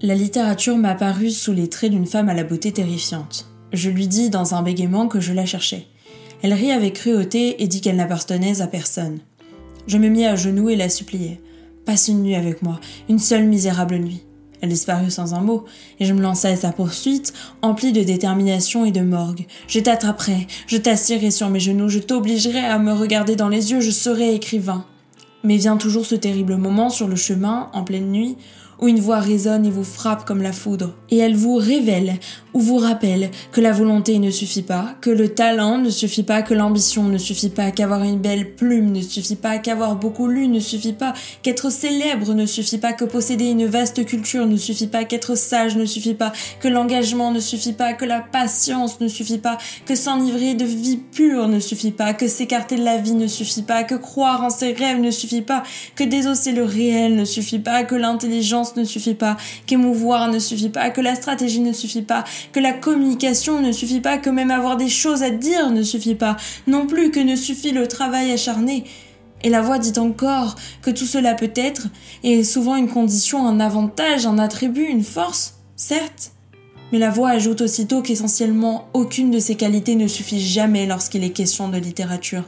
La littérature m'apparut sous les traits d'une femme à la beauté terrifiante. Je lui dis dans un bégaiement que je la cherchais. Elle rit avec cruauté et dit qu'elle n'appartenait à personne. Je me mis à genoux et la suppliai. Passe une nuit avec moi, une seule misérable nuit. Elle disparut sans un mot, et je me lançai à sa poursuite, empli de détermination et de morgue. Je t'attraperai, je t'assierai sur mes genoux, je t'obligerai à me regarder dans les yeux, je serai écrivain. Mais vient toujours ce terrible moment sur le chemin, en pleine nuit, où une voix résonne et vous frappe comme la foudre. Et elle vous révèle ou vous rappelle que la volonté ne suffit pas, que le talent ne suffit pas, que l'ambition ne suffit pas, qu'avoir une belle plume ne suffit pas, qu'avoir beaucoup lu ne suffit pas, qu'être célèbre ne suffit pas, que posséder une vaste culture ne suffit pas, qu'être sage ne suffit pas, que l'engagement ne suffit pas, que la patience ne suffit pas, que s'enivrer de vie pure ne suffit pas, que s'écarter de la vie ne suffit pas, que croire en ses rêves ne suffit pas, que désosser le réel ne suffit pas, que l'intelligence ne suffit pas, qu'émouvoir ne suffit pas, que la stratégie ne suffit pas, que la communication ne suffit pas, que même avoir des choses à dire ne suffit pas, non plus que ne suffit le travail acharné. Et la voix dit encore que tout cela peut être, et souvent une condition, un avantage, un attribut, une force, certes. Mais la voix ajoute aussitôt qu'essentiellement aucune de ces qualités ne suffit jamais lorsqu'il est question de littérature,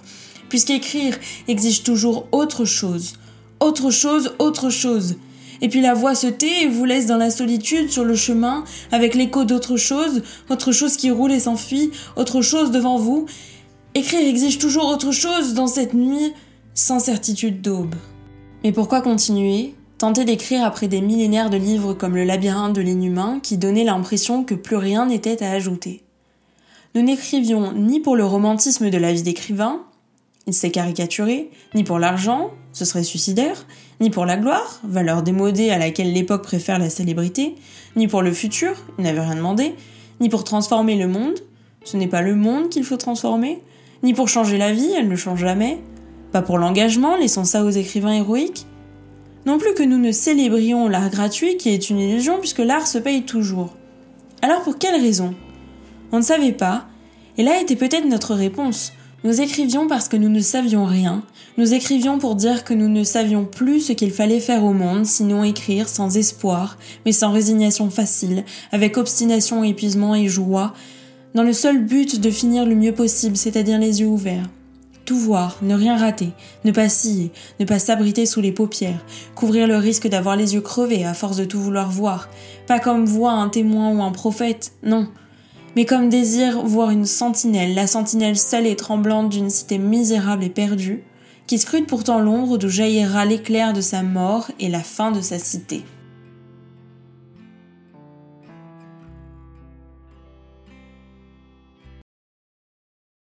puisqu'écrire exige toujours autre chose, autre chose, autre chose. Et puis la voix se tait et vous laisse dans la solitude sur le chemin, avec l'écho d'autre chose, autre chose qui roule et s'enfuit, autre chose devant vous. Écrire exige toujours autre chose dans cette nuit sans certitude d'aube. Mais pourquoi continuer Tenter d'écrire après des millénaires de livres comme Le labyrinthe de l'inhumain qui donnaient l'impression que plus rien n'était à ajouter? Nous n'écrivions ni pour le romantisme de la vie d'écrivain, il s'est caricaturé, ni pour l'argent, ce serait suicidaire, ni pour la gloire, valeur démodée à laquelle l'époque préfère la célébrité, ni pour le futur, il n'avait rien demandé, ni pour transformer le monde, ce n'est pas le monde qu'il faut transformer, ni pour changer la vie, elle ne change jamais, pas pour l'engagement, laissons ça aux écrivains héroïques, non plus que nous ne célébrions l'art gratuit qui est une illusion puisque l'art se paye toujours. Alors pour quelle raison? On ne savait pas, et là était peut-être notre réponse. Nous écrivions parce que nous ne savions rien, nous écrivions pour dire que nous ne savions plus ce qu'il fallait faire au monde, sinon écrire sans espoir, mais sans résignation facile, avec obstination, épuisement et joie, dans le seul but de finir le mieux possible, c'est-à-dire les yeux ouverts. Tout voir, ne rien rater, ne pas scier, ne pas s'abriter sous les paupières, couvrir le risque d'avoir les yeux crevés à force de tout vouloir voir, pas comme voit un témoin ou un prophète, non, mais comme désir voir une sentinelle, la sentinelle seule et tremblante d'une cité misérable et perdue, qui scrute pourtant l'ombre d'où jaillira l'éclair de sa mort et la fin de sa cité.